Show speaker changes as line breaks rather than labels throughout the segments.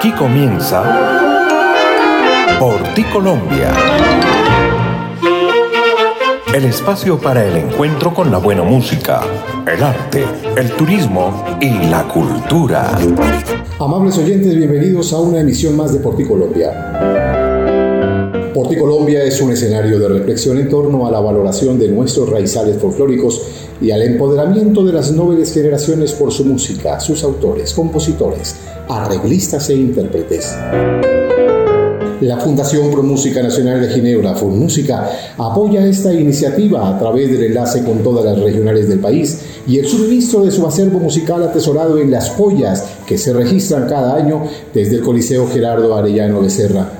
Aquí comienza Por ti Colombia. El espacio para el encuentro con la buena música, el arte, el turismo y la cultura.
Amables oyentes, bienvenidos a una emisión más de Por ti Colombia. Porti Colombia es un escenario de reflexión en torno a la valoración de nuestros raizales folclóricos y al empoderamiento de las nobles generaciones por su música, sus autores, compositores, arreglistas e intérpretes. La Fundación Pro Música Nacional de Ginebra, FUNMúsica, apoya esta iniciativa a través del enlace con todas las regionales del país y el suministro de su acervo musical atesorado en las joyas que se registran cada año desde el Coliseo Gerardo Arellano Becerra.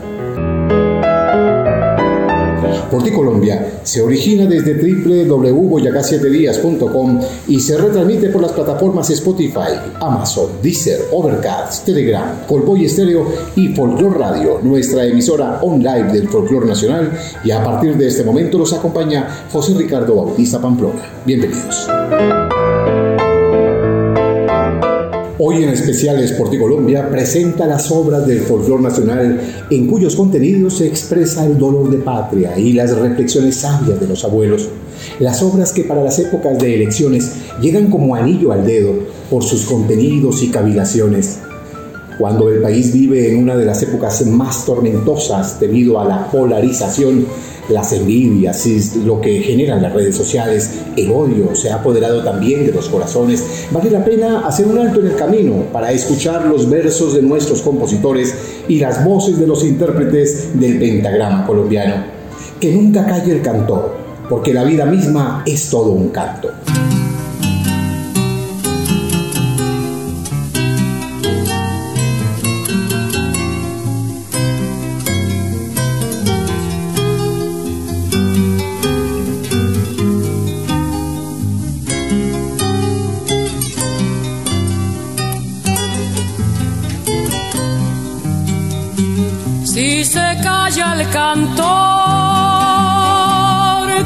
Porti Colombia se origina desde www.boyacá7días.com y se retransmite por las plataformas Spotify, Amazon, Deezer, Overcast, Telegram, Colboy Estéreo y Folklore Radio, nuestra emisora online del folclore nacional. Y a partir de este momento los acompaña José Ricardo Bautista Pamplona. Bienvenidos. Hoy en especial Sporti Colombia presenta las obras del folclore nacional en cuyos contenidos se expresa el dolor de patria y las reflexiones sabias de los abuelos. Las obras que para las épocas de elecciones llegan como anillo al dedo por sus contenidos y cavilaciones. Cuando el país vive en una de las épocas más tormentosas debido a la polarización las envidias y lo que generan las redes sociales, el odio se ha apoderado también de los corazones, vale la pena hacer un alto en el camino para escuchar los versos de nuestros compositores y las voces de los intérpretes del pentagrama colombiano. Que nunca calle el cantor, porque la vida misma es todo un canto.
Cantor,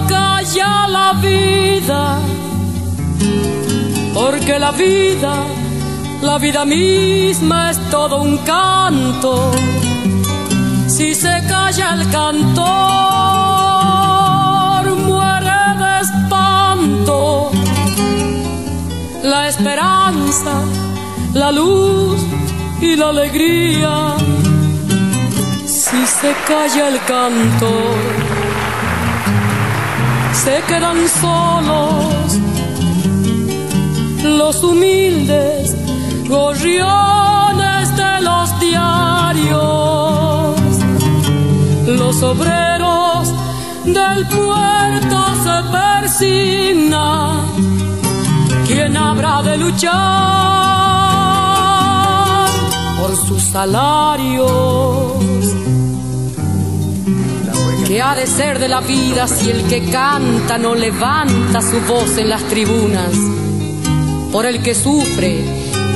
calla la vida, porque la vida, la vida misma es todo un canto. Si se calla el cantor, muere de espanto. La esperanza, la luz y la alegría si se calla el canto, se quedan solos los humildes gorriones de los diarios, los obreros del puerto se persignan. ¿Quién habrá de luchar por sus salarios? ¿Qué ha de ser de la vida si el que canta no levanta su voz en las tribunas? Por el que sufre,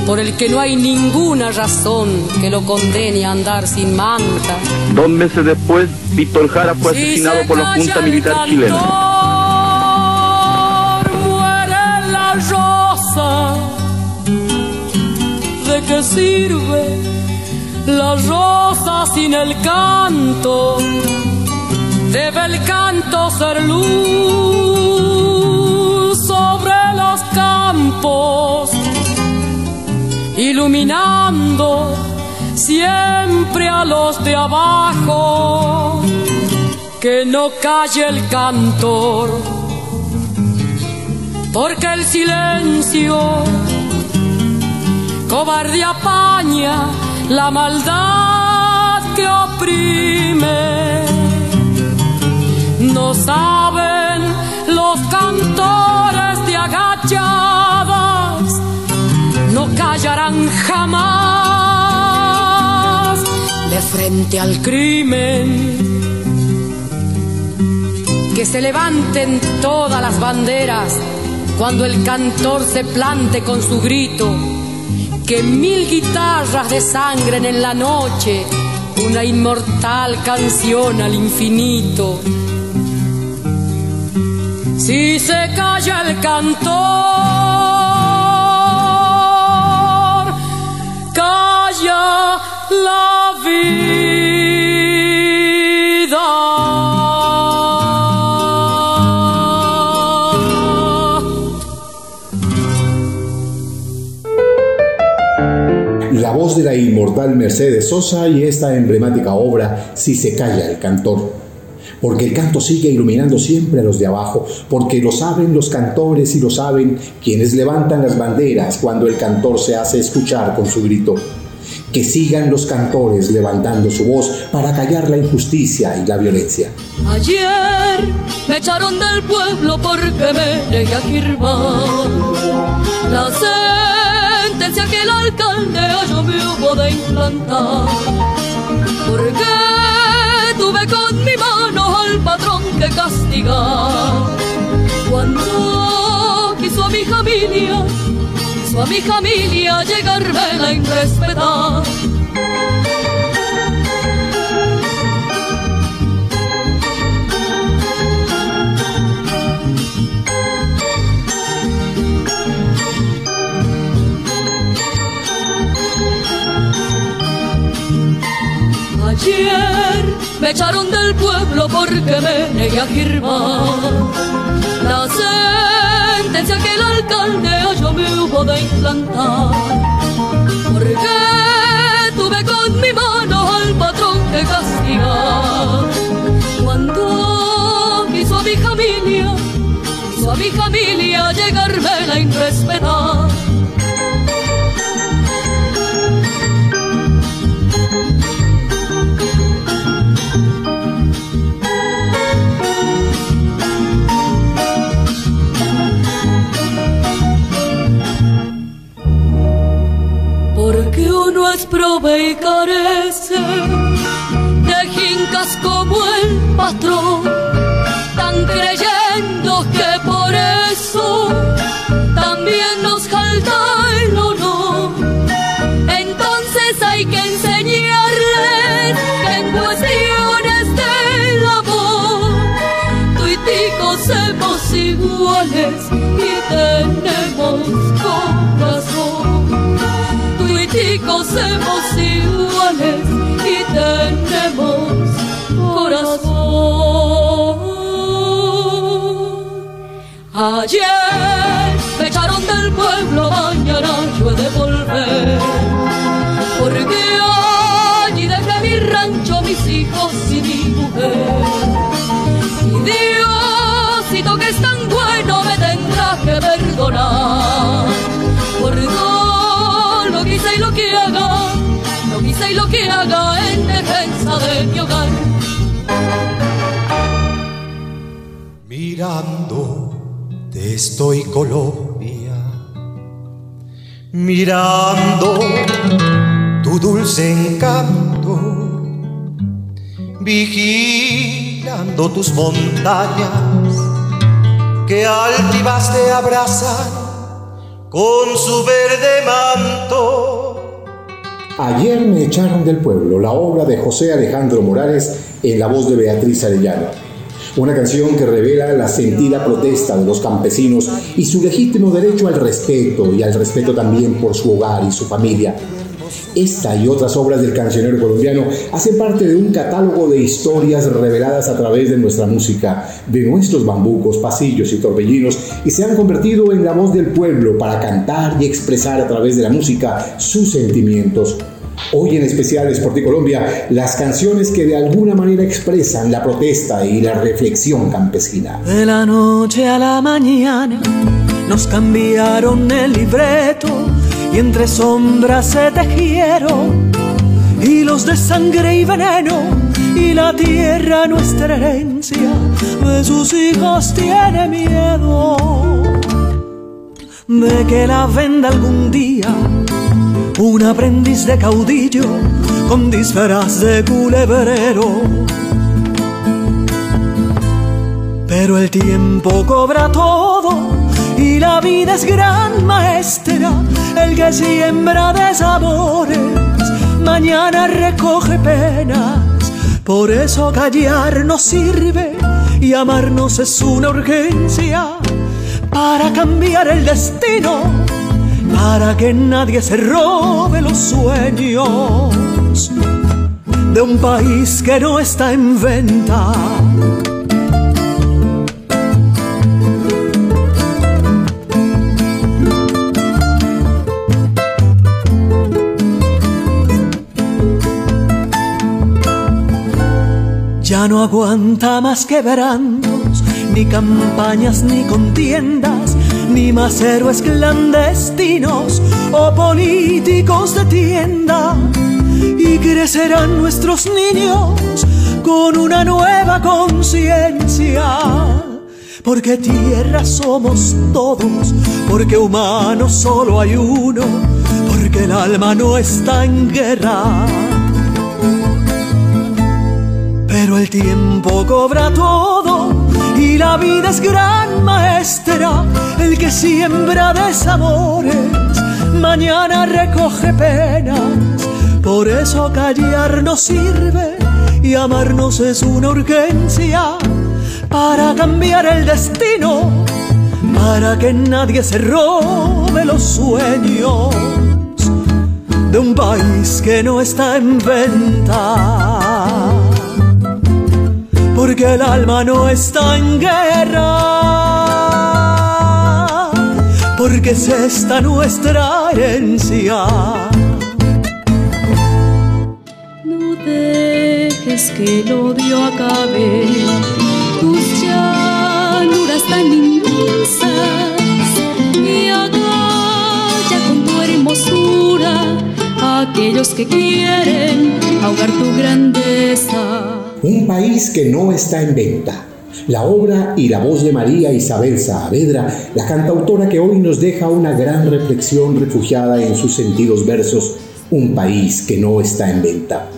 por el que no hay ninguna razón que lo condene a andar sin manta.
Dos meses después, Víctor Jara fue asesinado por la Junta Militar chilena.
Muere la rosa. ¿De qué sirve la rosa sin el canto? Debe el canto ser luz sobre los campos, iluminando siempre a los de abajo, que no calle el cantor, porque el silencio cobarde apaña la maldad que oprime no saben los cantores de agachadas, no callarán jamás de frente al crimen. Que se levanten todas las banderas cuando el cantor se plante con su grito. Que mil guitarras desangren en la noche una inmortal canción al infinito si se calla el cantor, calla
la vida.
La voz de la inmortal Mercedes Sosa y esta emblemática obra Si se calla el cantor. Porque el canto sigue iluminando siempre a los de abajo, porque lo saben los cantores y lo saben quienes levantan las banderas cuando el cantor se hace escuchar con su grito. Que sigan los cantores levantando su voz para callar la injusticia y la violencia.
Ayer me echaron del pueblo porque me negué a firmar la sentencia que el alcalde yo me hubo de implantar. Porque tuve con mi mano que castigar. Cuando quiso a mi familia a mi familia llegarme a irrespetar. Ayer me echaron del pueblo porque me negué a firmar la sentencia que el alcalde yo me hubo de implantar. Porque tuve con mi mano al patrón que castigar. Cuando quiso a mi familia, quiso a mi familia llegarme la irrespetar. Prove y carece de jincas como el patrón, tan creyendo que por eso también nos falta el honor. Entonces hay que enseñarles que en cuestiones del amor, tuiticos somos iguales y tenemos somos iguales y tenemos corazón. Ayer me echaron del pueblo, mañana yo he de volver. Porque allí dejé mi rancho, mis hijos y mi mujer. Y Diosito que es tan bueno me tendrá que perdonar. De mi hogar.
Mirando te estoy Colombia, mirando tu dulce encanto, vigilando tus montañas que altivas te abrazan con su verde manto
Ayer me echaron del pueblo, la obra de José Alejandro Morales en la voz de Beatriz Arellano. Una canción que revela la sentida protesta de los campesinos y su legítimo derecho al respeto y al respeto también por su hogar y su familia. Esta y otras obras del cancionero colombiano hacen parte de un catálogo de historias reveladas a través de nuestra música, de nuestros bambucos, pasillos y torbellinos, y se han convertido en la voz del pueblo para cantar y expresar a través de la música sus sentimientos. Hoy en especiales por ti Colombia, las canciones que de alguna manera expresan la protesta y la reflexión campesina.
De la noche a la mañana nos cambiaron el libreto y entre sombras se tejieron hilos de sangre y veneno y la tierra nuestra herencia de sus hijos tiene miedo de que la venda algún día un aprendiz de caudillo con disfraz de culebrero. Pero el tiempo cobra todo y la vida es gran maestra, el que siembra de sabores, mañana recoge penas. Por eso callar no sirve y amarnos es una urgencia para cambiar el destino, para que nadie se robe los sueños. de un país que no está en venta. Ya no aguanta más quebrantos, ni campañas ni contiendas, ni más héroes clandestinos o políticos de tienda y crecerán nuestros niños con una nueva conciencia. Porque tierra somos todos, porque humanos solo hay uno, porque el alma no está en guerra. El tiempo cobra todo y la vida es gran maestra, el que siembra desamores, mañana recoge penas por eso callar no sirve y amarnos es una urgencia para cambiar el destino, para que nadie se robe los sueños de un país que no está en venta. Porque el alma no está en guerra, porque es esta nuestra herencia.
Que el odio acabe. Tus llanuras tan inmensas y agalla con tu hermosura. A aquellos que quieren ahogar tu grandeza.
Un país que no está en venta. La obra y la voz de María Isabel Saavedra, la cantautora que hoy nos deja una gran reflexión refugiada en sus sentidos versos, un país que no está en venta.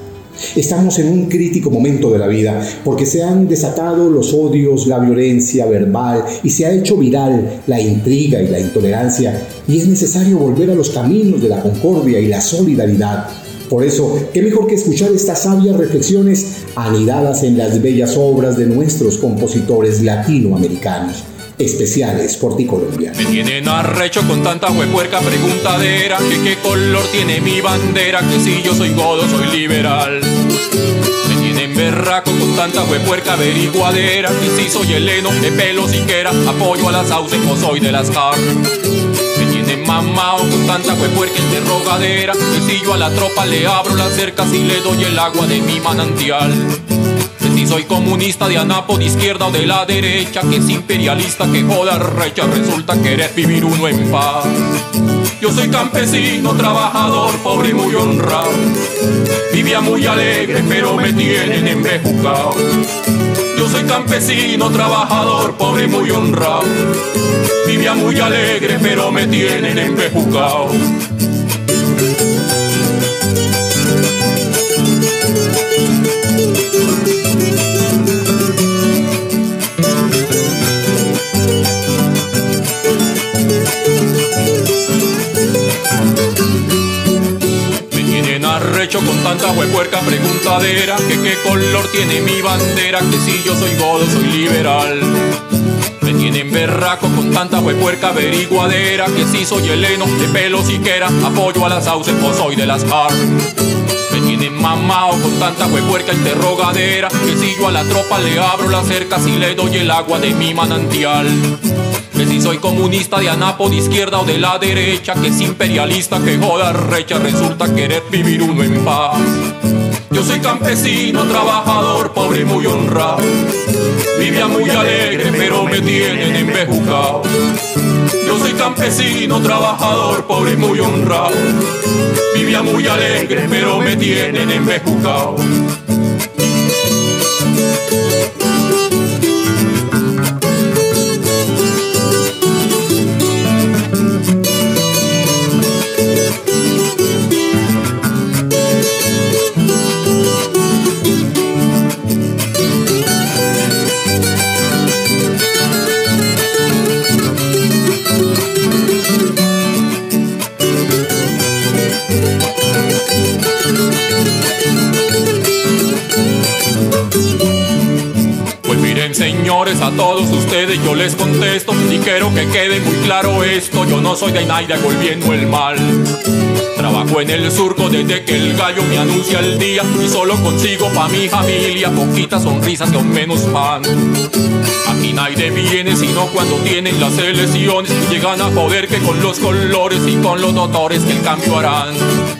Estamos en un crítico momento de la vida porque se han desatado los odios, la violencia verbal y se ha hecho viral la intriga y la intolerancia y es necesario volver a los caminos de la concordia y la solidaridad. Por eso, qué mejor que escuchar estas sabias reflexiones anidadas en las bellas obras de nuestros compositores latinoamericanos especiales por ti Colombia.
Me tienen arrecho con tanta huepuerca preguntadera que qué color tiene mi bandera, que si yo soy godo soy liberal. Me tienen berraco con tanta huepuerca averiguadera que si soy heleno de pelo siquiera apoyo a las sauces o soy de las car. Mamao con tanta huepuerca interrogadera que si yo a la tropa le abro las cercas y le doy el agua de mi manantial. Si soy comunista de anapo de izquierda o de la derecha, que es imperialista, que joda recha, resulta querer vivir uno en paz. Yo soy campesino, trabajador, pobre y muy honrado. Vivía muy alegre, pero me tienen embejucado. Yo soy campesino, trabajador, pobre y muy honrado. Vivía muy alegre, pero me tienen con tanta huepuerca preguntadera que qué color tiene mi bandera, que si yo soy godo soy liberal. Me tienen berraco con tanta huepuerca averiguadera que si soy heleno de pelo siquiera apoyo a las sauces o soy de las car. Me tienen mamao con tanta huepuerca interrogadera que si yo a la tropa le abro las cercas y le doy el agua de mi manantial. Que si soy comunista de anapo de izquierda o de la derecha, que es imperialista, que joda recha, resulta querer vivir uno en paz. Yo soy campesino, trabajador, pobre y muy honrado. Vivía muy alegre, pero me tienen embejucado. Yo soy campesino, trabajador, pobre y muy honrado. Vivía muy alegre, pero me tienen embejucado. Todos ustedes yo les contesto y quiero que quede muy claro esto, yo no soy de nadie volviendo el mal. Trabajo en el surco desde que el gallo me anuncia el día y solo consigo pa' mi familia poquitas sonrisas con menos pan. Aquí nadie viene sino cuando tienen las elecciones, llegan a poder que con los colores y con los doctores que el cambio harán.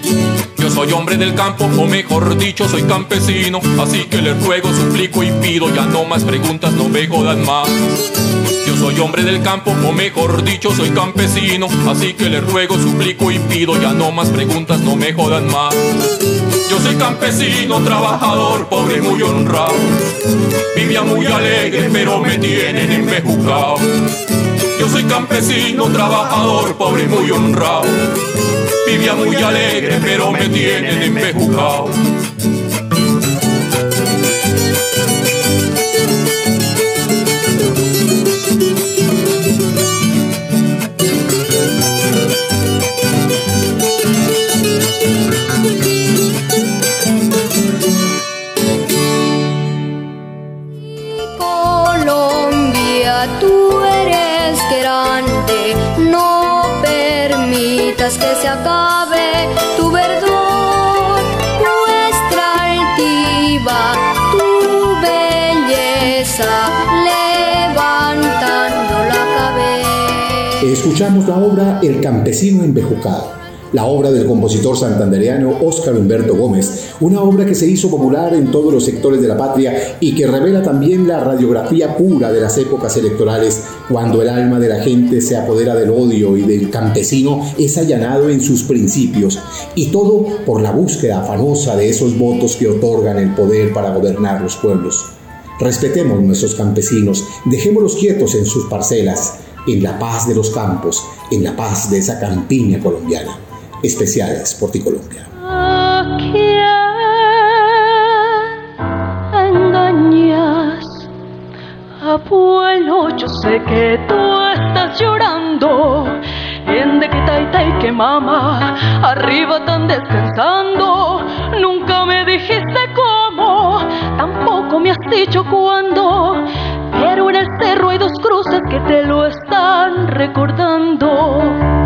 Soy hombre del campo, o mejor dicho, soy campesino. Así que les ruego, suplico y pido, ya no más preguntas, no me jodan más. Yo soy hombre del campo, o mejor dicho, soy campesino. Así que les ruego, suplico y pido, ya no más preguntas, no me jodan más. Yo soy campesino, trabajador, pobre, muy honrado. Vivía muy alegre, pero me tienen embejucado. Yo soy campesino, trabajador, pobre, muy honrado vivía muy alegre, pero me tienen embejucado.
Acabe tu verdor, nuestra altiva, tu belleza, levantando la cabeza.
Escuchamos la obra El campesino embejucado la obra del compositor santandereano Óscar Humberto Gómez, una obra que se hizo popular en todos los sectores de la patria y que revela también la radiografía pura de las épocas electorales, cuando el alma de la gente se apodera del odio y del campesino es allanado en sus principios, y todo por la búsqueda afanosa de esos votos que otorgan el poder para gobernar los pueblos. Respetemos nuestros campesinos, dejémoslos quietos en sus parcelas, en la paz de los campos, en la paz de esa campiña colombiana especiales por ti Colombia.
¿A engañas? Abuelo, yo sé que tú estás llorando. En de que taita y que mamá, arriba están descansando. Nunca me dijiste cómo, tampoco me has dicho cuándo. Pero en el cerro hay dos cruces que te lo están recordando.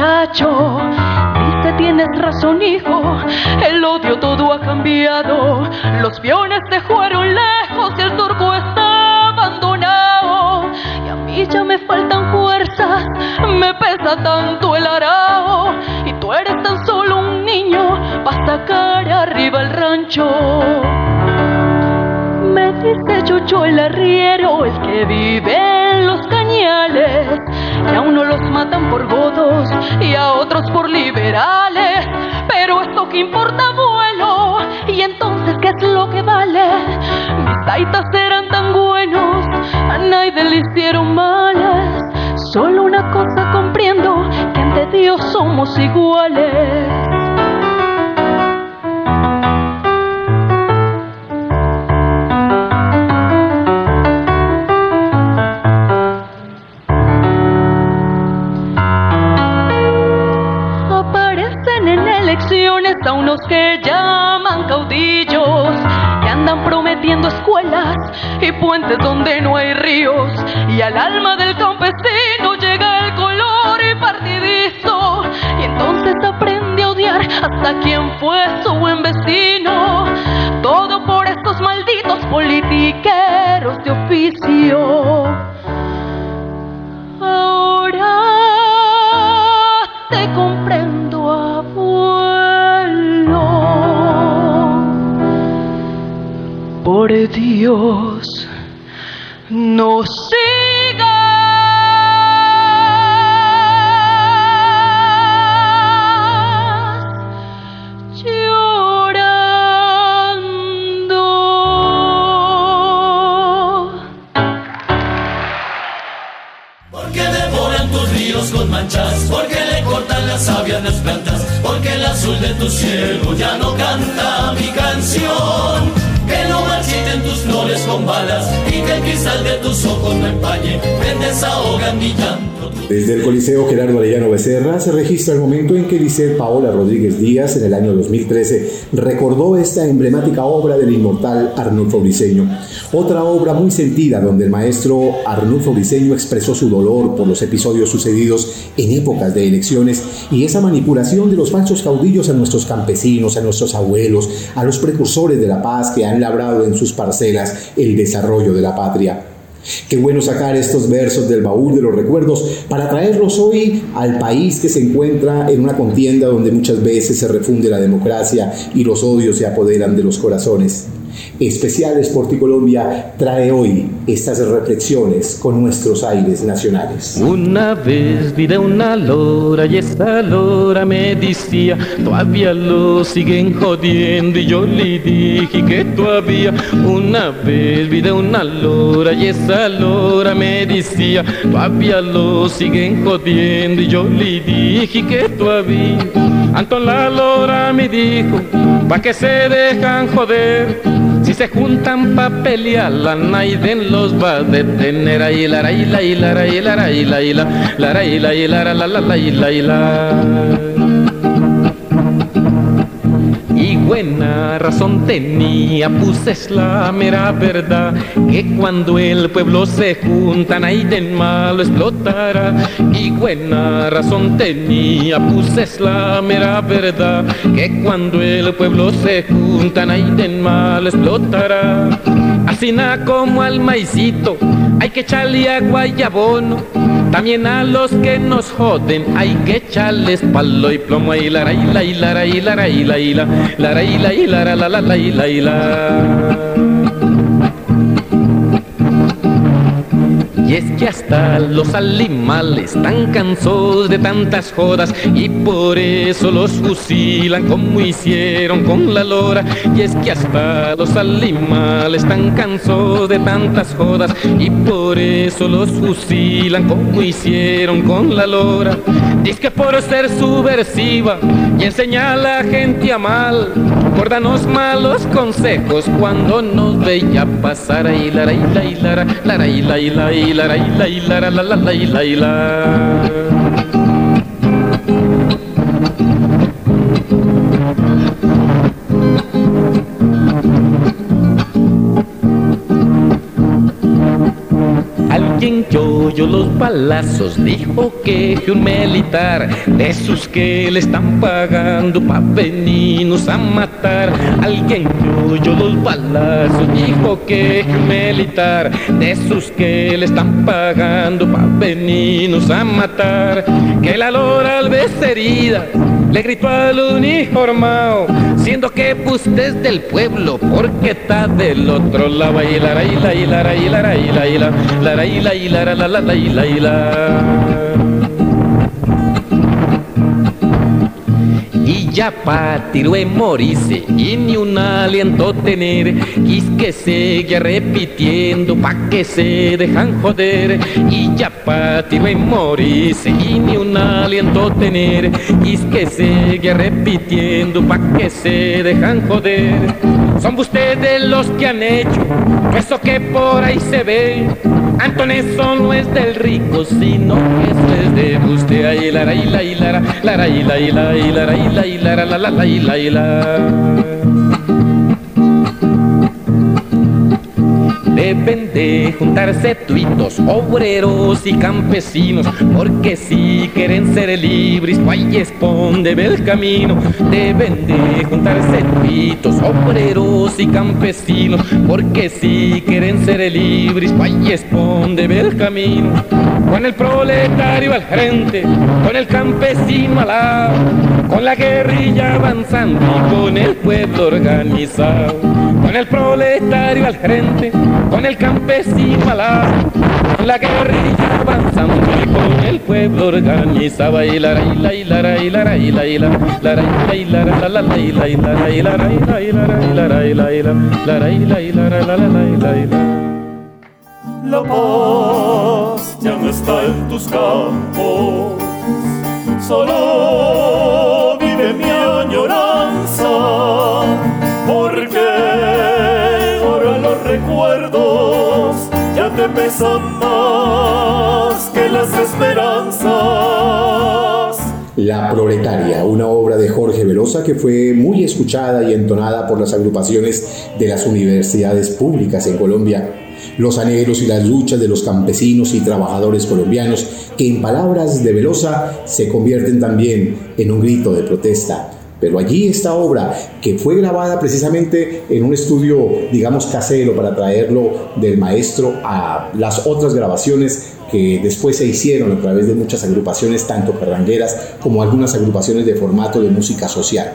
Muchacho tienes razón, hijo. El odio todo ha cambiado. Los peones te fueron lejos y el turco está abandonado. Y a mí ya me faltan fuerzas, me pesa tanto el arao. Y tú eres tan solo un niño para sacar arriba el rancho. Me dice Chucho el arriero, el que vive que a uno los matan por godos y a otros por liberales. Pero esto que importa, abuelo, y entonces, ¿qué es lo que vale? Mis taitas eran tan buenos, a nadie le hicieron males. Solo una cosa comprendo, que ante Dios somos iguales. Y puentes donde no hay ríos, y al alma del campesino llega el color y partidizo, y entonces aprende a odiar hasta quien fue su buen vecino, todo por estos malditos politiqueros
Registra el momento en que Licet Paola Rodríguez Díaz, en el año 2013, recordó esta emblemática obra del inmortal Arnulfo Briceño. Otra obra muy sentida donde el maestro Arnulfo Briceño expresó su dolor por los episodios sucedidos en épocas de elecciones y esa manipulación de los falsos caudillos a nuestros campesinos, a nuestros abuelos, a los precursores de la paz que han labrado en sus parcelas el desarrollo de la patria. Qué bueno sacar estos versos del baúl de los recuerdos para traerlos hoy al país que se encuentra en una contienda donde muchas veces se refunde la democracia y los odios se apoderan de los corazones. Especiales Colombia trae hoy estas reflexiones con nuestros aires nacionales.
Una vez vi de una lora y esa lora me decía, todavía lo siguen jodiendo y yo le dije que todavía. Una vez vi de una lora y esa lora me decía, todavía lo siguen jodiendo y yo le dije que todavía. Anton la lora me dijo, pa' que se dejan joder se juntan pa' pelear, la Naiden los va a detener. Ahí la la la la la la la la la la la la la la y buena razón tenía, pues es la mera verdad, que cuando el pueblo se junta, Naiden malo explotará. Y buena razón tenía, pues es la mera verdad, que cuando el pueblo se junta, Naiden malo explotará. Así nada como al maicito, hay que echarle agua y abono también a los que nos joden hay que echarles palo y plomo y la y la y la y la y la y la y la y la y la y la Y es que hasta los animales están cansados de tantas jodas y por eso los fusilan como hicieron con la lora. Y es que hasta los animales están cansados de tantas jodas y por eso los fusilan como hicieron con la lora. Dice que por ser subversiva y enseñar a la gente a mal, por darnos malos consejos cuando nos veía pasar. Ahí la la la la la la la la la la la la la la oyó los balazos dijo que un militar de esos que le están pagando pa' venirnos a matar. Alguien que oyó los balazos dijo que un militar de esos que le están pagando pa' venirnos a matar. Que la lora al vez herida le gritó al uniformado, siendo que pues desde el pueblo, porque está del otro lado. Y la la la la la ya pa' tiro en morirse y ni un aliento tener. Y que sigue repitiendo pa' que se dejan joder. Y ya pa' tiro en morirse y ni un aliento tener. Y que sigue repitiendo pa' que se dejan joder son ustedes los que han hecho eso que por ahí se ve. Antón, eso no es del rico, sino eso es de usted. Ay, la, y la, y la, y y la, y la, la, la, y la, y la. Deben de juntarse tuitos, obreros y campesinos, porque si quieren ser libres, guay esponde el camino. Deben de juntarse tuitos, obreros y campesinos, porque si quieren ser libres, guay esponde el camino. Con el proletario al frente, con el campesino al lado, con la guerrilla avanzando y con el pueblo organizado con el proletario al frente, con el campesino al lado, con la guerrilla avanzando y con el pueblo organizaba y la y la y la y la y la y la la y la la la y la y la y la y la y la y la y la y la y la la
paz ya no está en tus campos, solo
La Proletaria, una obra de Jorge Velosa que fue muy escuchada y entonada por las agrupaciones de las universidades públicas en Colombia los anhelos y las luchas de los campesinos y trabajadores colombianos, que en palabras de Velosa se convierten también en un grito de protesta. Pero allí esta obra, que fue grabada precisamente en un estudio, digamos, casero para traerlo del maestro a las otras grabaciones que después se hicieron a través de muchas agrupaciones, tanto carrangueras como algunas agrupaciones de formato de música social.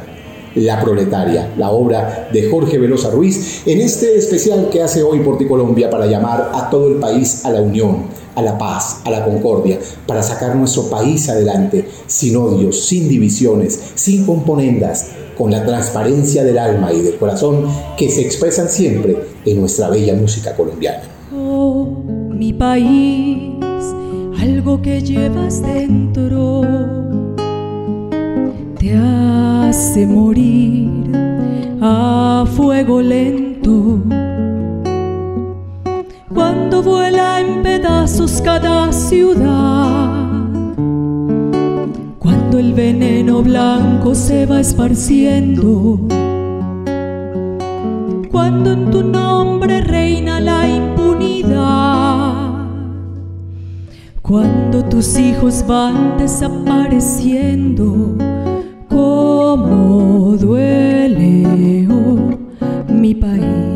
La Proletaria, la obra de Jorge Velosa Ruiz, en este especial que hace hoy por ti Colombia para llamar a todo el país a la unión, a la paz, a la concordia, para sacar nuestro país adelante, sin odios, sin divisiones, sin componendas, con la transparencia del alma y del corazón que se expresan siempre en nuestra bella música colombiana.
Oh, mi país, algo que llevas dentro te hace morir a fuego lento. Cuando vuela en pedazos cada ciudad, cuando el veneno blanco se va esparciendo, cuando en tu nombre reina la impunidad, cuando tus hijos van desapareciendo. Cómo duele oh, mi país.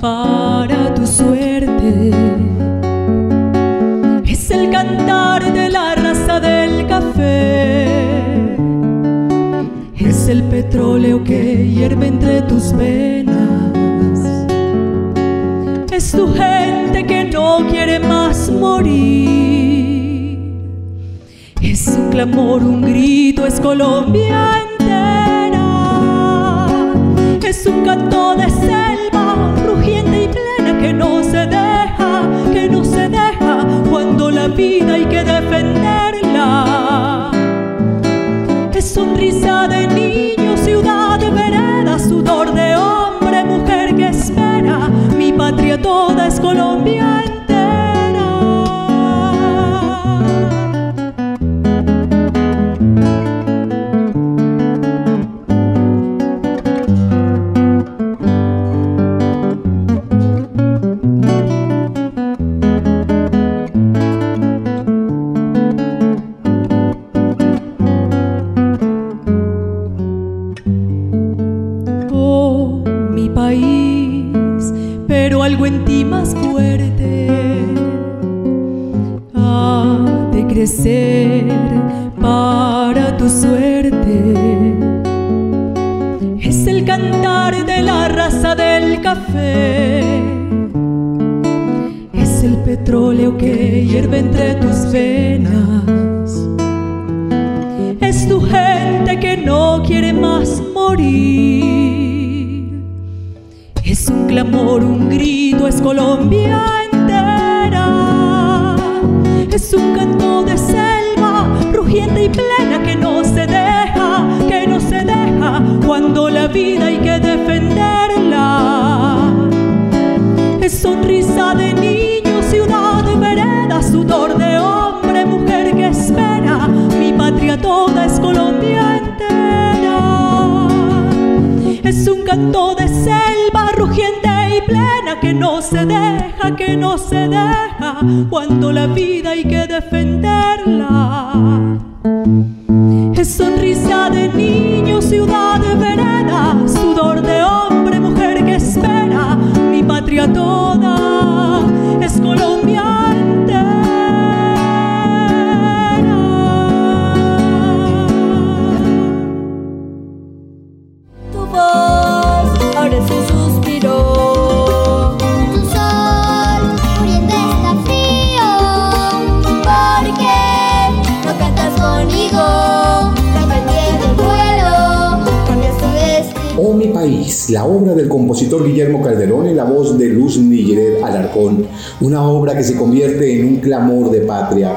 Para tu suerte. Es el cantar de la del café. Es el petróleo que hierve entre tus venas. Es tu gente que no quiere más morir. Es un clamor, un grito, es Colombia vida hay que defender sonrisa de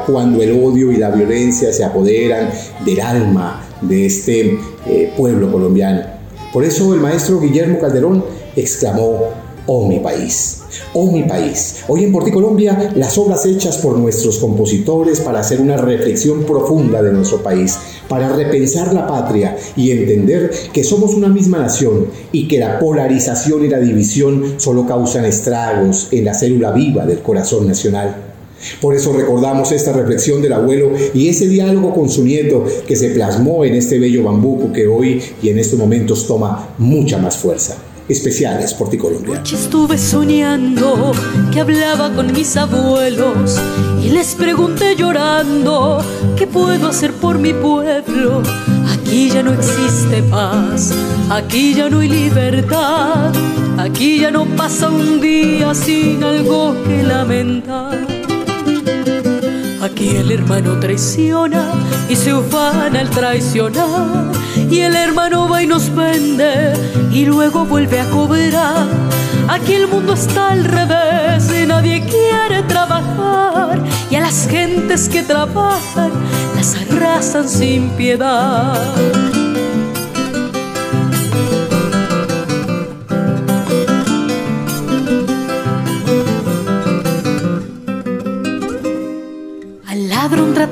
cuando el odio y la violencia se apoderan del alma de este eh, pueblo colombiano. Por eso el maestro Guillermo Calderón exclamó, oh mi país. Oh mi país. Hoy en Porti Colombia, las obras hechas por nuestros compositores para hacer una reflexión profunda de nuestro país, para repensar la patria y entender que somos una misma nación y que la polarización y la división solo causan estragos en la célula viva del corazón nacional. Por eso recordamos esta reflexión del abuelo y ese diálogo con su nieto que se plasmó en este bello bambuco que hoy y en estos momentos toma mucha más fuerza especiales por ti Colombia.
Estuve soñando que hablaba con mis abuelos y les pregunté llorando qué puedo hacer por mi pueblo. Aquí ya no existe paz, aquí ya no hay libertad, aquí ya no pasa un día sin algo que lamentar. Aquí el hermano traiciona y se ufana al traicionar. Y el hermano va y nos vende y luego vuelve a cobrar. Aquí el mundo está al revés y nadie quiere trabajar. Y a las gentes que trabajan las arrasan sin piedad.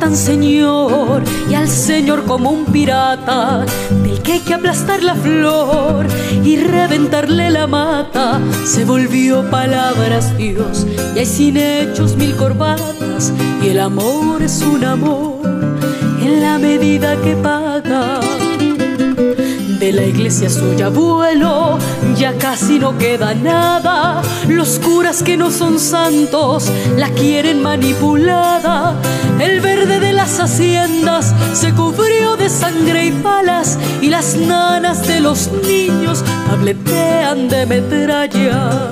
Tratan señor y al señor como un pirata del que hay que aplastar la flor y reventarle la mata. Se volvió palabras Dios y hay sin hechos mil corbatas y el amor es un amor en la medida que paga de la iglesia suya abuelo ya casi no queda nada. Los curas que no son santos la quieren manipulada. El verde de las haciendas se cubrió de sangre y palas y las nanas de los niños tabletean de metralla.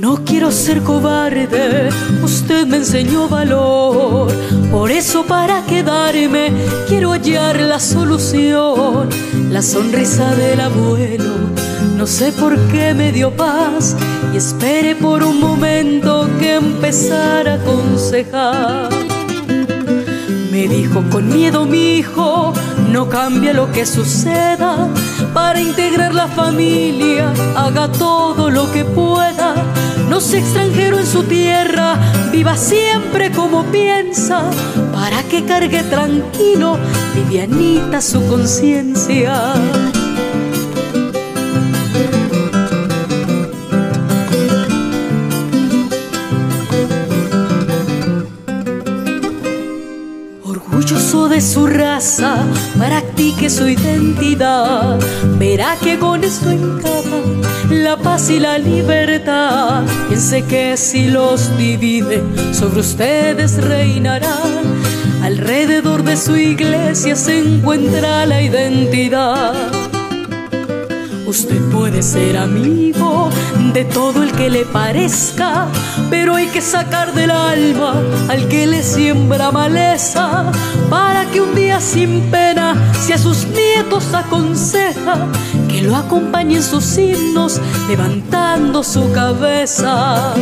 No quiero ser cobarde, usted me enseñó valor. Por eso para quedarme quiero hallar la solución. La sonrisa del abuelo, no sé por qué me dio paz. Y esperé por un momento que empezara a aconsejar. Me dijo con miedo mi hijo, no cambia lo que suceda. Para integrar la familia, haga todo lo que pueda. Extranjero en su tierra, viva siempre como piensa. Para que cargue tranquilo, livianita su conciencia. de su raza, practique su identidad. Verá que con esto encaba la paz y la libertad. Piense que si los divide, sobre ustedes reinarán. Alrededor de su iglesia se encuentra la identidad. Usted puede ser amigo de todo el que le parezca, pero hay que sacar del alma al que le siembra maleza, para que un día sin pena, si a sus nietos aconseja, que lo acompañen sus himnos levantando su cabeza.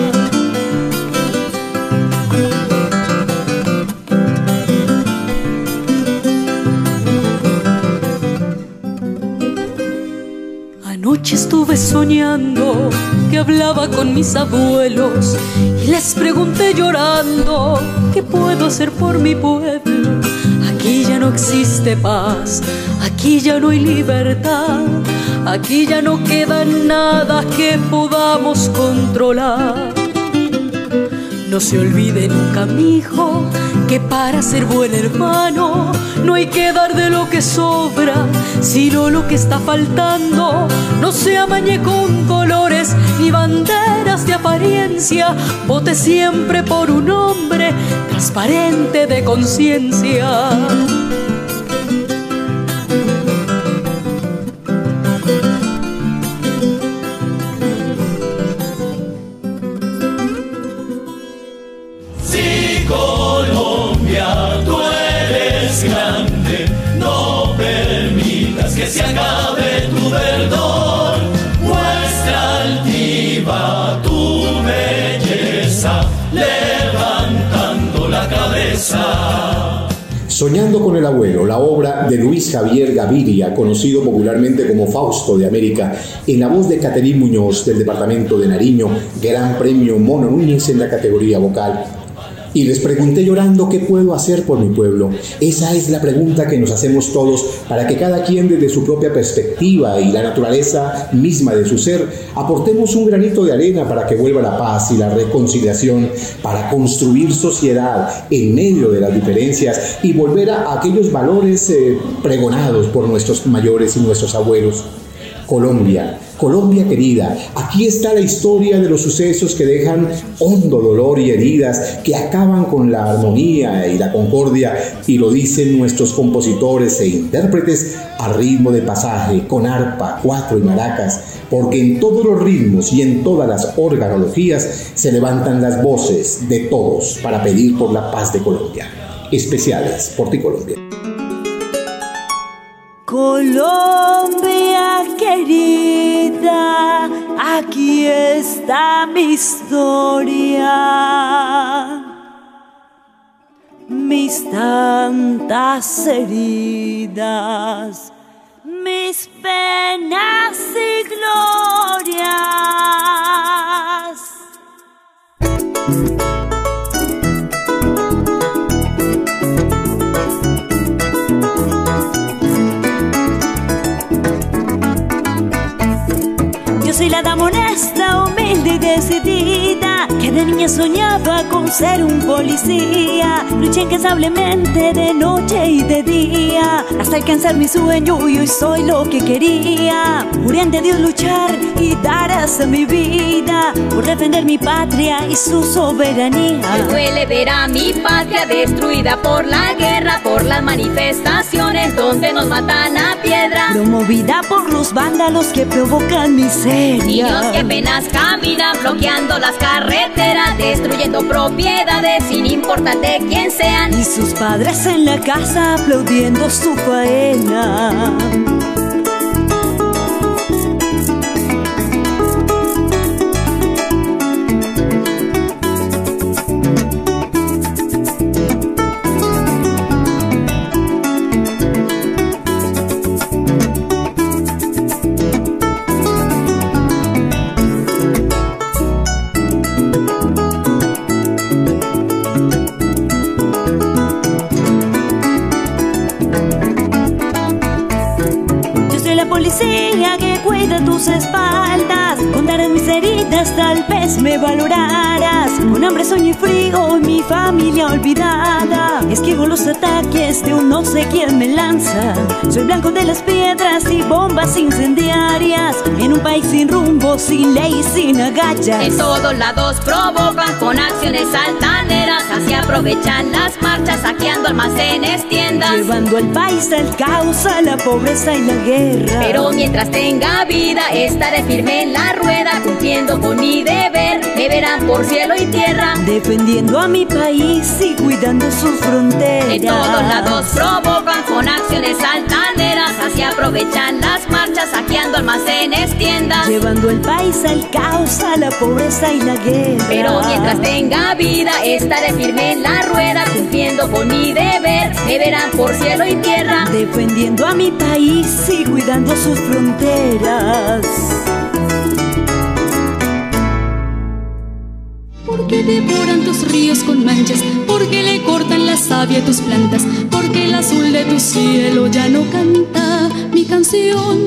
Estuve soñando que hablaba con mis abuelos y les pregunté llorando qué puedo hacer por mi pueblo. Aquí ya no existe paz, aquí ya no hay libertad, aquí ya no queda nada que podamos controlar. No se olvide nunca, mi hijo, que para ser buen hermano no hay que dar de lo que sobra, sino lo que está faltando. No se amañe con colores ni banderas de apariencia, vote siempre por un hombre transparente de conciencia.
Con el abuelo, la obra de Luis Javier Gaviria, conocido popularmente como Fausto de América, en la voz de Caterín Muñoz del departamento de Nariño, Gran Premio Mono Núñez en la categoría vocal. Y les pregunté llorando qué puedo hacer por mi pueblo. Esa es la pregunta que nos hacemos todos para que cada quien desde su propia perspectiva y la naturaleza misma de su ser aportemos un granito de arena para que vuelva la paz y la reconciliación, para construir sociedad en medio de las diferencias y volver a aquellos valores eh, pregonados por nuestros mayores y nuestros abuelos. Colombia, Colombia querida, aquí está la historia de los sucesos que dejan hondo dolor y heridas, que acaban con la armonía y la concordia, y lo dicen nuestros compositores e intérpretes a ritmo de pasaje, con arpa, cuatro y maracas, porque en todos los ritmos y en todas las organologías se levantan las voces de todos para pedir por la paz de Colombia. Especiales por ti Colombia.
Colombia aquí está mi historia, mis tantas heridas, mis penas y glorias. Soy la dama honesta, niña soñaba con ser un policía. Luché incansablemente de noche y de día Hasta alcanzar mi sueño y hoy soy lo que quería. Juré ante Dios luchar y dar hasta mi vida Por defender mi patria y su soberanía.
Me duele ver a mi patria destruida por la guerra Por las manifestaciones donde nos matan a piedra.
Promovida por los vándalos que provocan miseria.
Niños que apenas caminan bloqueando las carreteras, destruyendo propiedades sin importar de quién sean.
Y sus padres en la casa aplaudiendo su faena. Me valorarás. Hambre, sueño y frío, mi familia olvidada. Esquivo los ataques de un no sé quién me lanza. Soy blanco de las piedras y bombas incendiarias. En un país sin rumbo, sin ley, sin agallas.
En todos lados provocan con acciones altaneras. Así aprovechan las marchas, saqueando almacenes, tiendas.
Llevando al país al caos, a la pobreza y la guerra.
Pero mientras tenga vida, estaré firme en la rueda, cumpliendo con mi deber. Me verán por cielo y tierra,
defendiendo a mi país y cuidando sus fronteras.
En todos lados provocan con acciones altaneras, así aprovechan las marchas, saqueando almacenes, tiendas.
Llevando el país al caos, a la pobreza y la guerra.
Pero mientras tenga vida, estaré firme en la rueda, cumpliendo con mi deber. Me verán por cielo y tierra,
defendiendo a mi país y cuidando sus fronteras.
Porque devoran tus ríos con manchas, porque le cortan la savia tus plantas, porque el azul de tu cielo ya no canta mi canción.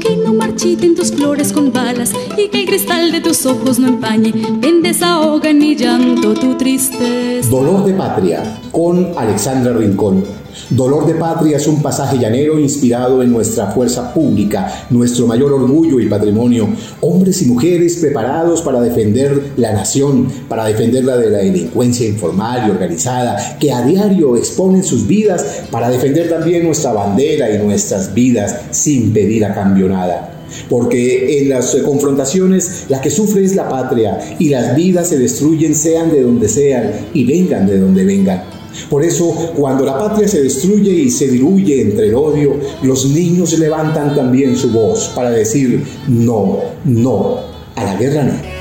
Que no marchiten tus flores con balas y que el cristal de tus ojos no empañe, en desahoga en mi llanto tu tristeza.
Dolor de Patria con Alexandra Rincón. Dolor de Patria es un pasaje llanero inspirado en nuestra fuerza pública, nuestro mayor orgullo y patrimonio. Hombres y mujeres preparados para defender la nación, para defenderla de la delincuencia informal y organizada, que a diario exponen sus vidas para defender también nuestra bandera y nuestras vidas sin pedir a cambio nada porque en las confrontaciones la que sufre es la patria y las vidas se destruyen sean de donde sean y vengan de donde vengan.
Por eso, cuando la patria se destruye y se diluye entre el odio, los niños levantan también su voz para decir no, no, a la guerra no.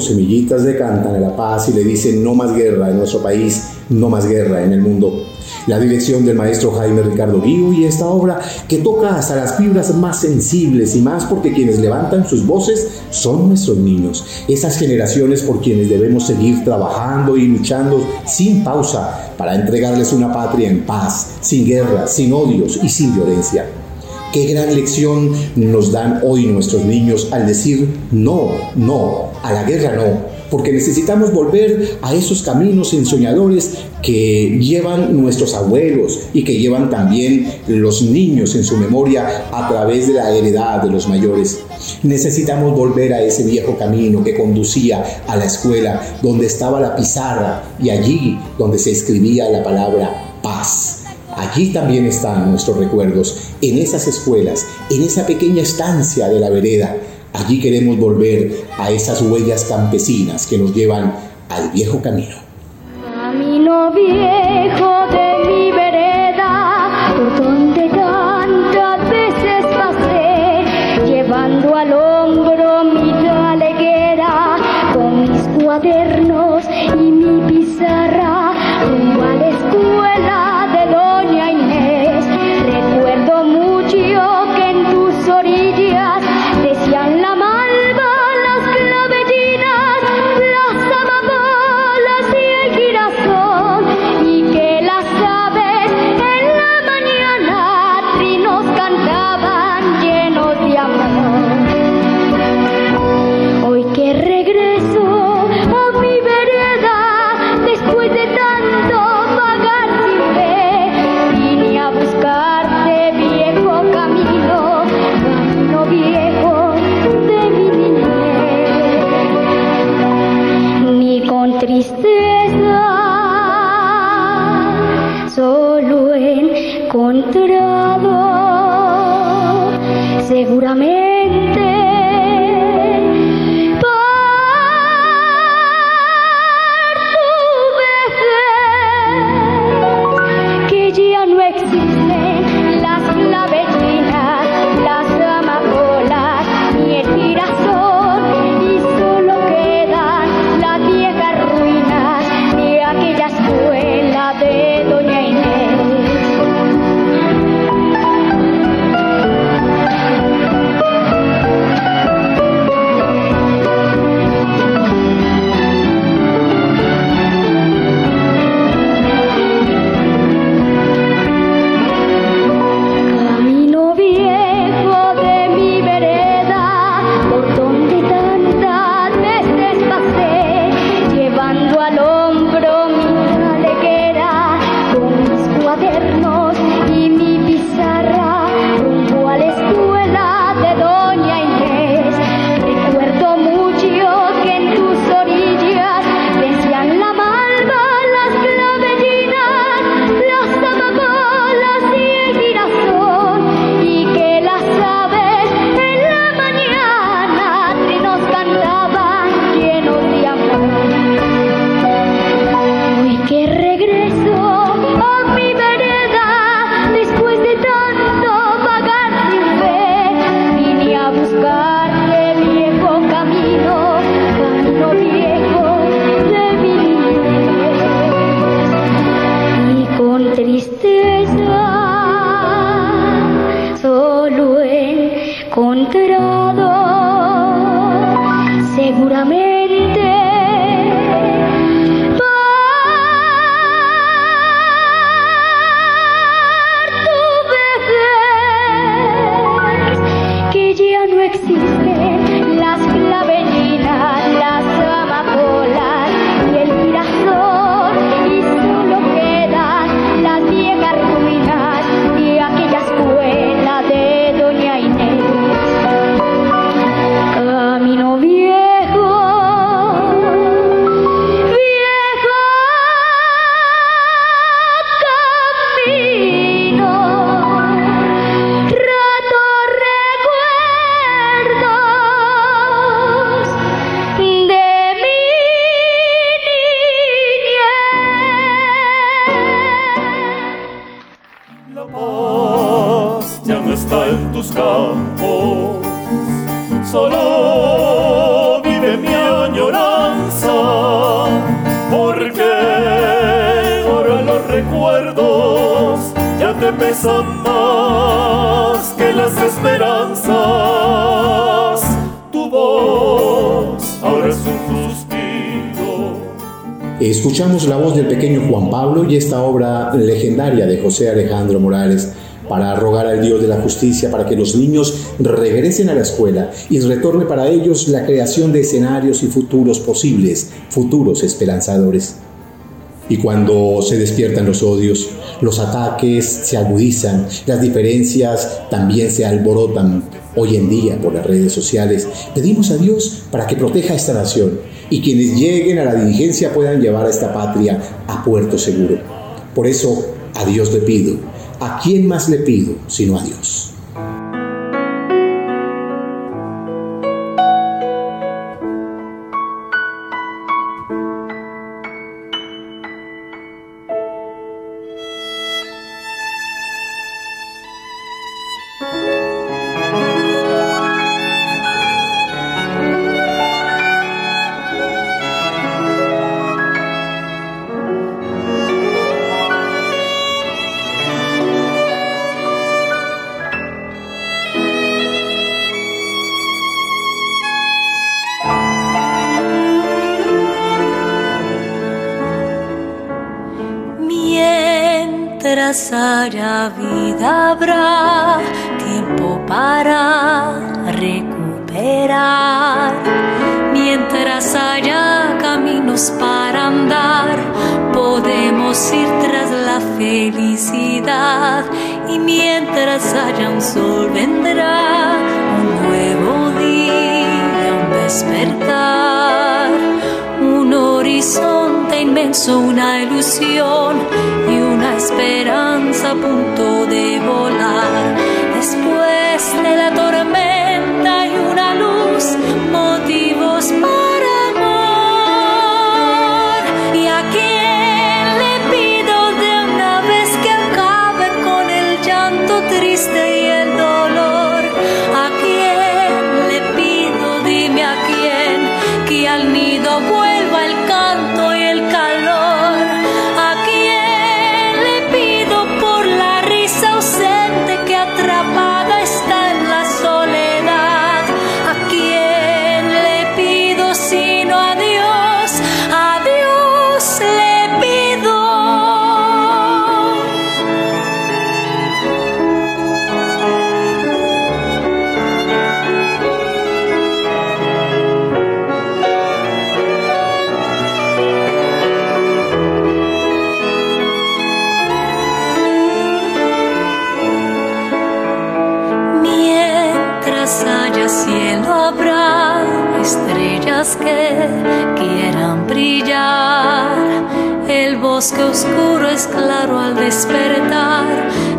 Semillitas de Cantan a la paz y le dicen no más guerra en nuestro país, no más guerra en el mundo. La dirección del maestro Jaime Ricardo Guido y esta obra que toca hasta las fibras más sensibles y más porque quienes levantan sus voces son nuestros niños, esas generaciones por quienes debemos seguir trabajando y luchando sin pausa para entregarles una patria en paz, sin guerra, sin odios y sin violencia. Qué gran lección nos dan hoy nuestros niños al decir no, no, a la guerra no.
Porque necesitamos volver a esos caminos ensoñadores que llevan nuestros abuelos y que llevan también los niños en su memoria a través de la heredad de los mayores. Necesitamos volver a ese viejo camino que conducía a la escuela, donde estaba la pizarra y allí donde se escribía la palabra paz. Allí también están nuestros recuerdos en esas escuelas, en esa pequeña estancia de la vereda. Allí queremos volver a esas huellas campesinas que nos llevan al viejo camino. concluye esta obra legendaria de José Alejandro Morales
para rogar al Dios de la justicia para que los niños regresen a la escuela y retorne para ellos la creación de escenarios y futuros posibles, futuros esperanzadores. Y cuando se despiertan los odios, los ataques se agudizan, las diferencias también se alborotan. Hoy en día, por las redes sociales, pedimos a Dios para que proteja a esta nación, y quienes lleguen a la diligencia puedan llevar a esta patria a puerto seguro. Por eso, a Dios le pido. ¿A quién más le pido sino a Dios?
Haya vida habrá tiempo para recuperar. Mientras haya caminos para andar, podemos ir tras la felicidad. Y mientras haya un sol vendrá un nuevo día, un despertar, un horizonte inmenso, una ilusión esperanza a punto de volar. Después de la tormenta quieran brillar. El bosque oscuro es claro al despertar,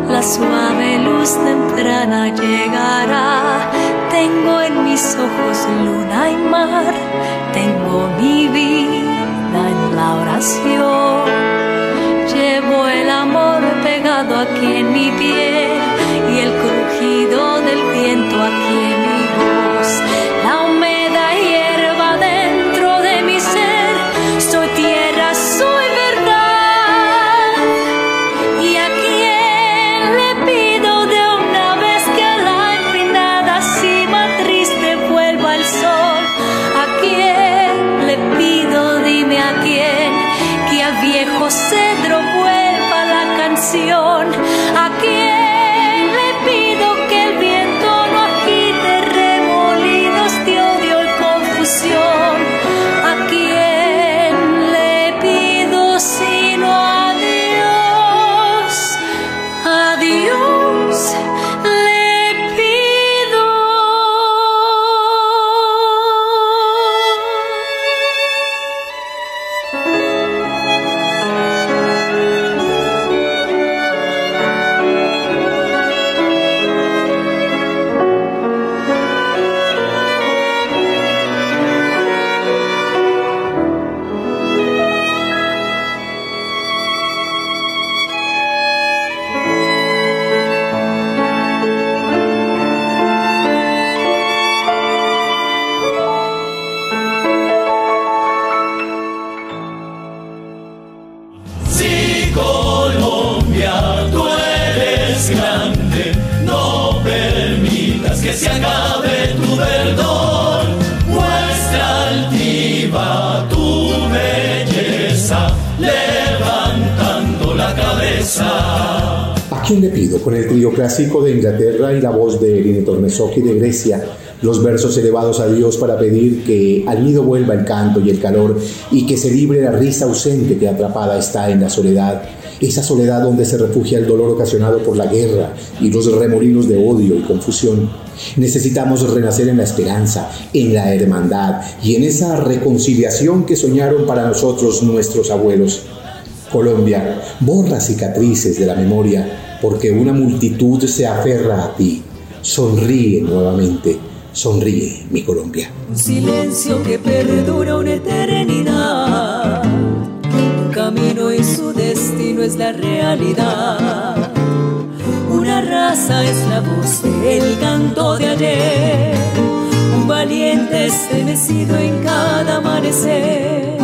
la suave luz temprana llegará. Tengo en mis ojos luna y mar, tengo mi vida en la oración. Llevo el amor pegado aquí en mi piel
Tormesoki de Grecia, los versos elevados a Dios para pedir que al nido vuelva el canto y el calor y que se libre la risa ausente que atrapada está en la soledad, esa soledad donde se refugia el dolor ocasionado por la guerra y los remolinos de odio y confusión. Necesitamos renacer en la esperanza, en la hermandad y en esa reconciliación que soñaron para nosotros nuestros abuelos. Colombia, borra cicatrices de la memoria porque una multitud se aferra a ti. Sonríe nuevamente, sonríe mi Colombia.
Un silencio que perdura una eternidad. Un camino y su destino es la realidad. Una raza es la voz del canto de ayer. Un valiente estremecido en cada amanecer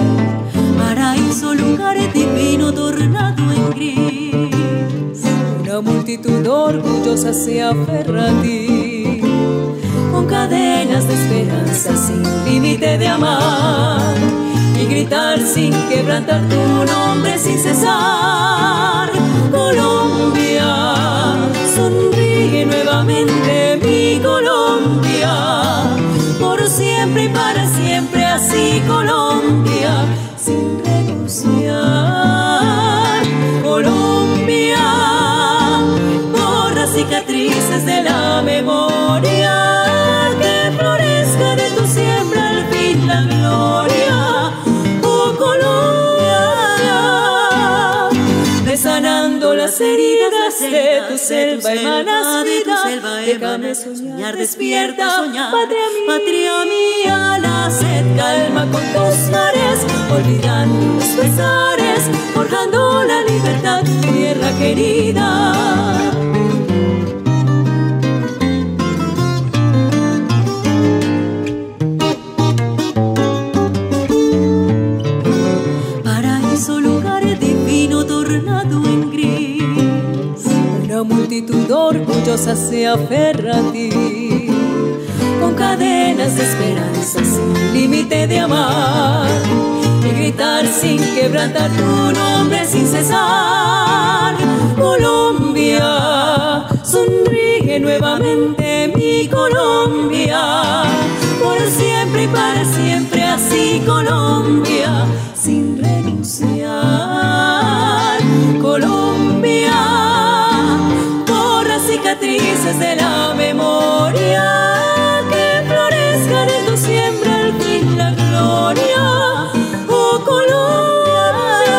paraíso, lugar divino tornado en gris. Una multitud orgullosa se aferra a ti, con cadenas de esperanza sin límite de amar y gritar sin quebrantar tu nombre sin cesar. Colombia, sonríe nuevamente mi Colombia, por siempre y para siempre así Colombia sin renunciar. Las heridas de tu selva emanas vida, déjame soñar despierta, patria mía, patria mía, la sed calma con tus mares, olvidando los pesares, forjando la libertad, tierra querida. Paraíso, lugar divino tornado en gris, multitud orgullosa se aferra a ti con cadenas de esperanza sin límite de amar y gritar sin quebrantar tu nombre sin cesar. Colombia, sonríe nuevamente mi Colombia, por siempre y para siempre así Colombia, sin renunciar. Colombia, cicatrices de la memoria que florezcan en tu siembra al fin la gloria. Oh Colombia,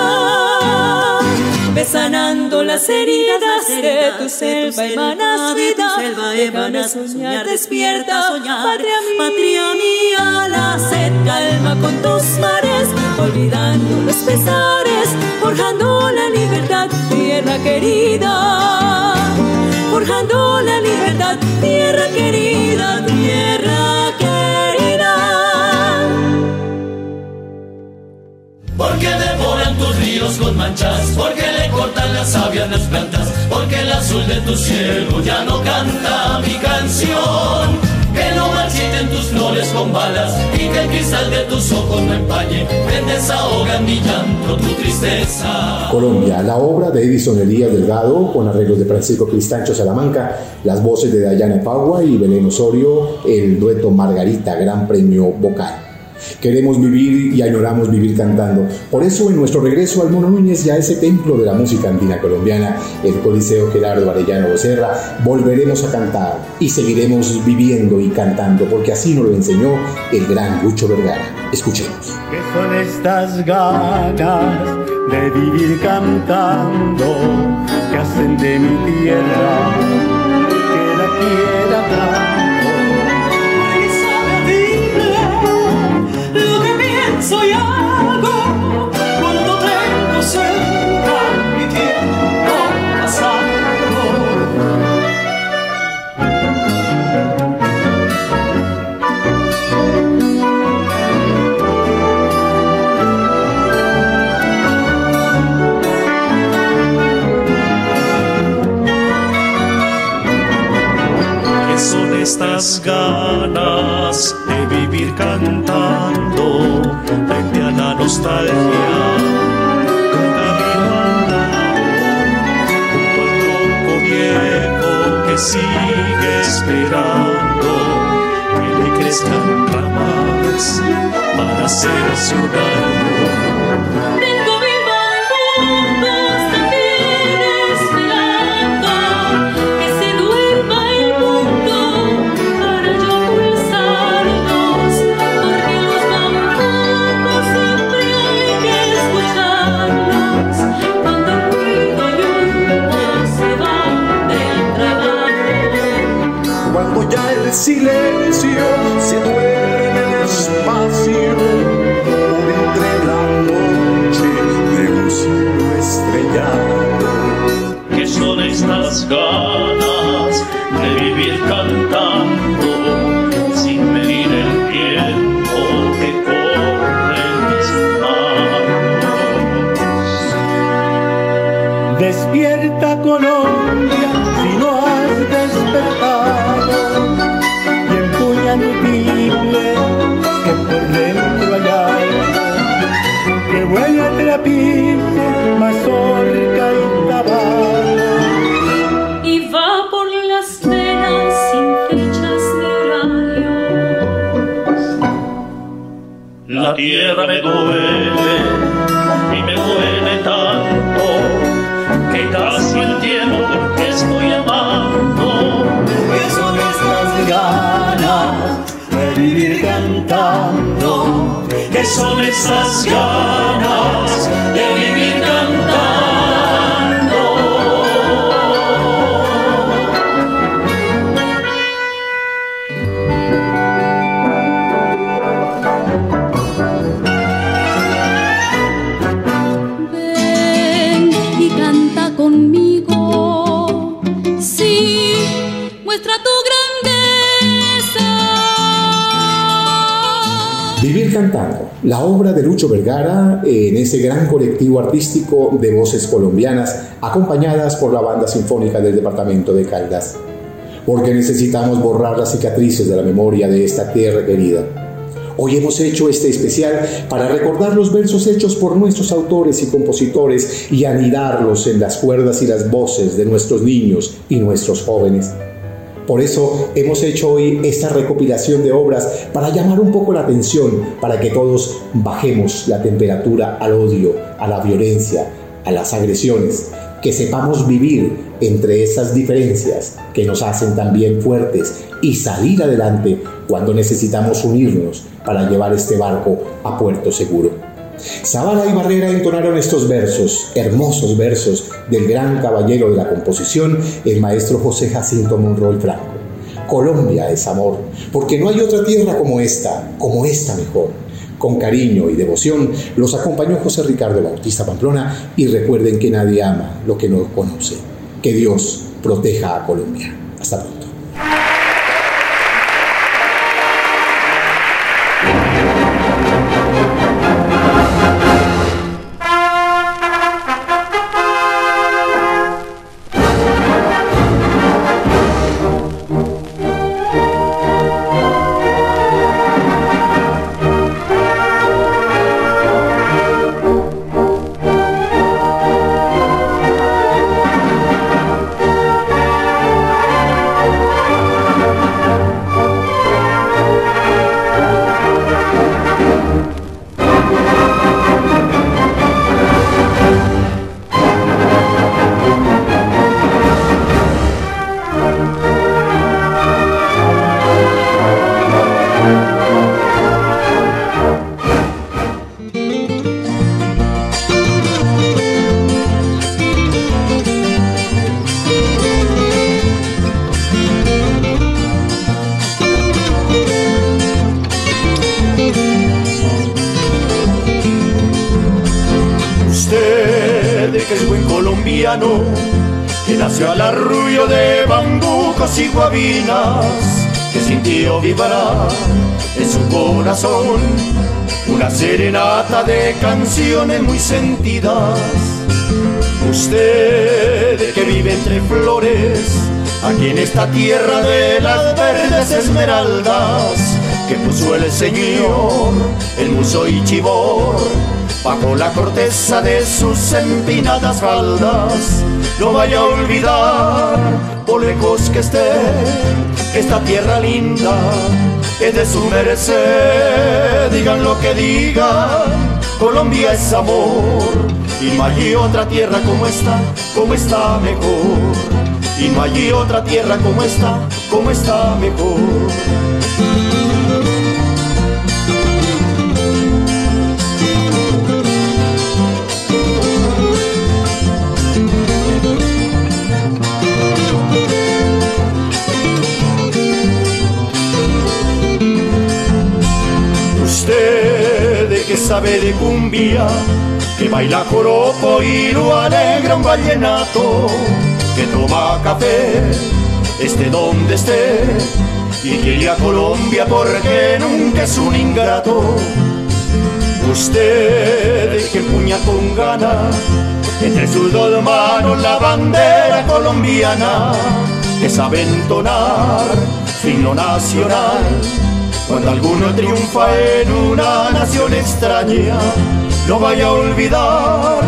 ve sanando las heridas de tu selva, emanas vida, déjame soñar despierta, patria mía, patria mía, la sed calma con tus mares, olvidando los pesares, forjando la libertad, tierra querida forjando la libertad, tierra querida, tierra querida.
Porque devoran tus ríos con manchas, porque le cortan las sabias las plantas, porque el azul de tu cielo ya no canta mi canción. Flores con balas y que el cristal de tus ojos no empañe, ven desahoga llanto, tu tristeza.
Colombia, la obra de Edison Elías Delgado, con arreglos de Francisco Cristancho Salamanca, las voces de Dayana Pagua y Belén Osorio, el dueto Margarita, gran premio vocal. Queremos vivir y añoramos vivir cantando. Por eso, en nuestro regreso al Mono Núñez, ya ese templo de la música andina colombiana, el Coliseo Gerardo Arellano Becerra, volveremos a cantar y seguiremos viviendo y cantando, porque así nos lo enseñó el gran Lucho Vergara. Escuchemos.
¿Qué son estas ganas de vivir cantando que hacen de mi tierra que la quiera son
esas ganas cantando,
la obra de Lucho Vergara en ese gran colectivo artístico de voces colombianas acompañadas por la banda sinfónica del departamento de Caldas. Porque necesitamos borrar las cicatrices de la memoria de esta tierra querida. Hoy hemos hecho este especial para recordar los versos hechos por nuestros autores y compositores y anidarlos en las cuerdas y las voces de nuestros niños y nuestros jóvenes. Por eso hemos hecho hoy esta recopilación de obras para llamar un poco la atención, para que todos bajemos la temperatura al odio, a la violencia, a las agresiones, que sepamos vivir entre esas diferencias que nos hacen también fuertes y salir adelante cuando necesitamos unirnos para llevar este barco a puerto seguro. Zavala y Barrera entonaron estos versos, hermosos versos del gran caballero de la composición, el maestro José Jacinto Monroy Franco. Colombia es amor, porque no hay otra tierra como esta, como esta mejor. Con cariño y devoción los acompañó José Ricardo Bautista Pamplona y recuerden que nadie ama lo que no conoce. Que Dios proteja a Colombia. Hasta pronto.
Esta tierra de las verdes esmeraldas, que puso el Señor, el muso y chivor, bajo la corteza de sus empinadas faldas. No vaya a olvidar, por lejos que esté, esta tierra linda es de su merced. Digan lo que digan, Colombia es amor. Y no otra tierra como esta, como está mejor. Y no hay otra tierra como esta, como está mejor. Usted que sabe de cumbia, que baila joropo y lo alegra un vallenato, que toma café, esté donde esté, y quiere a Colombia porque nunca es un ingrato. Usted que puña con gana, entre sus dos manos la bandera colombiana, que sabe entonar su himno nacional cuando alguno triunfa en una nación extraña, no vaya a olvidar,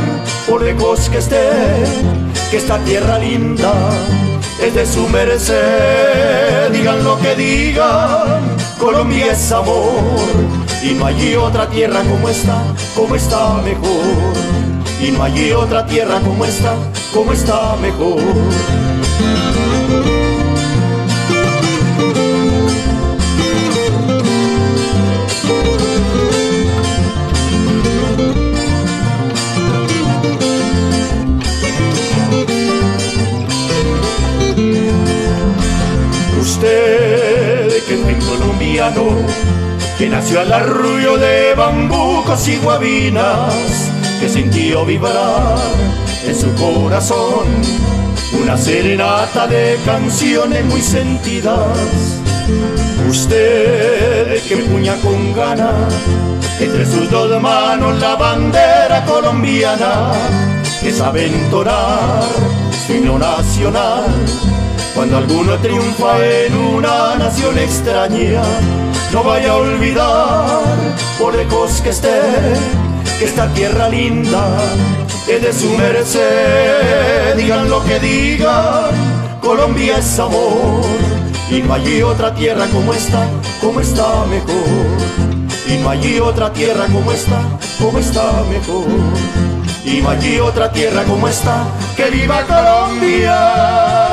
por lejos que esté, que esta tierra linda es de su merced. Digan lo que digan, Colombia es amor, y no hay otra tierra como esta, como está mejor. Y no hay otra tierra como esta, como está mejor. Que nació al arrullo de bambucos y guabinas, que sintió vibrar en su corazón una serenata de canciones muy sentidas. Usted que puña con gana entre sus dos manos la bandera colombiana, que sabe entonar su himno nacional cuando alguno triunfa en una nación extraña, no vaya a olvidar, por lejos que esté, que esta tierra linda es de su merced. Digan lo que digan, Colombia es amor. Y no hay otra tierra como esta, como está mejor. Y no hay otra tierra como esta, como está mejor. Y no hay otra tierra como esta, que viva Colombia.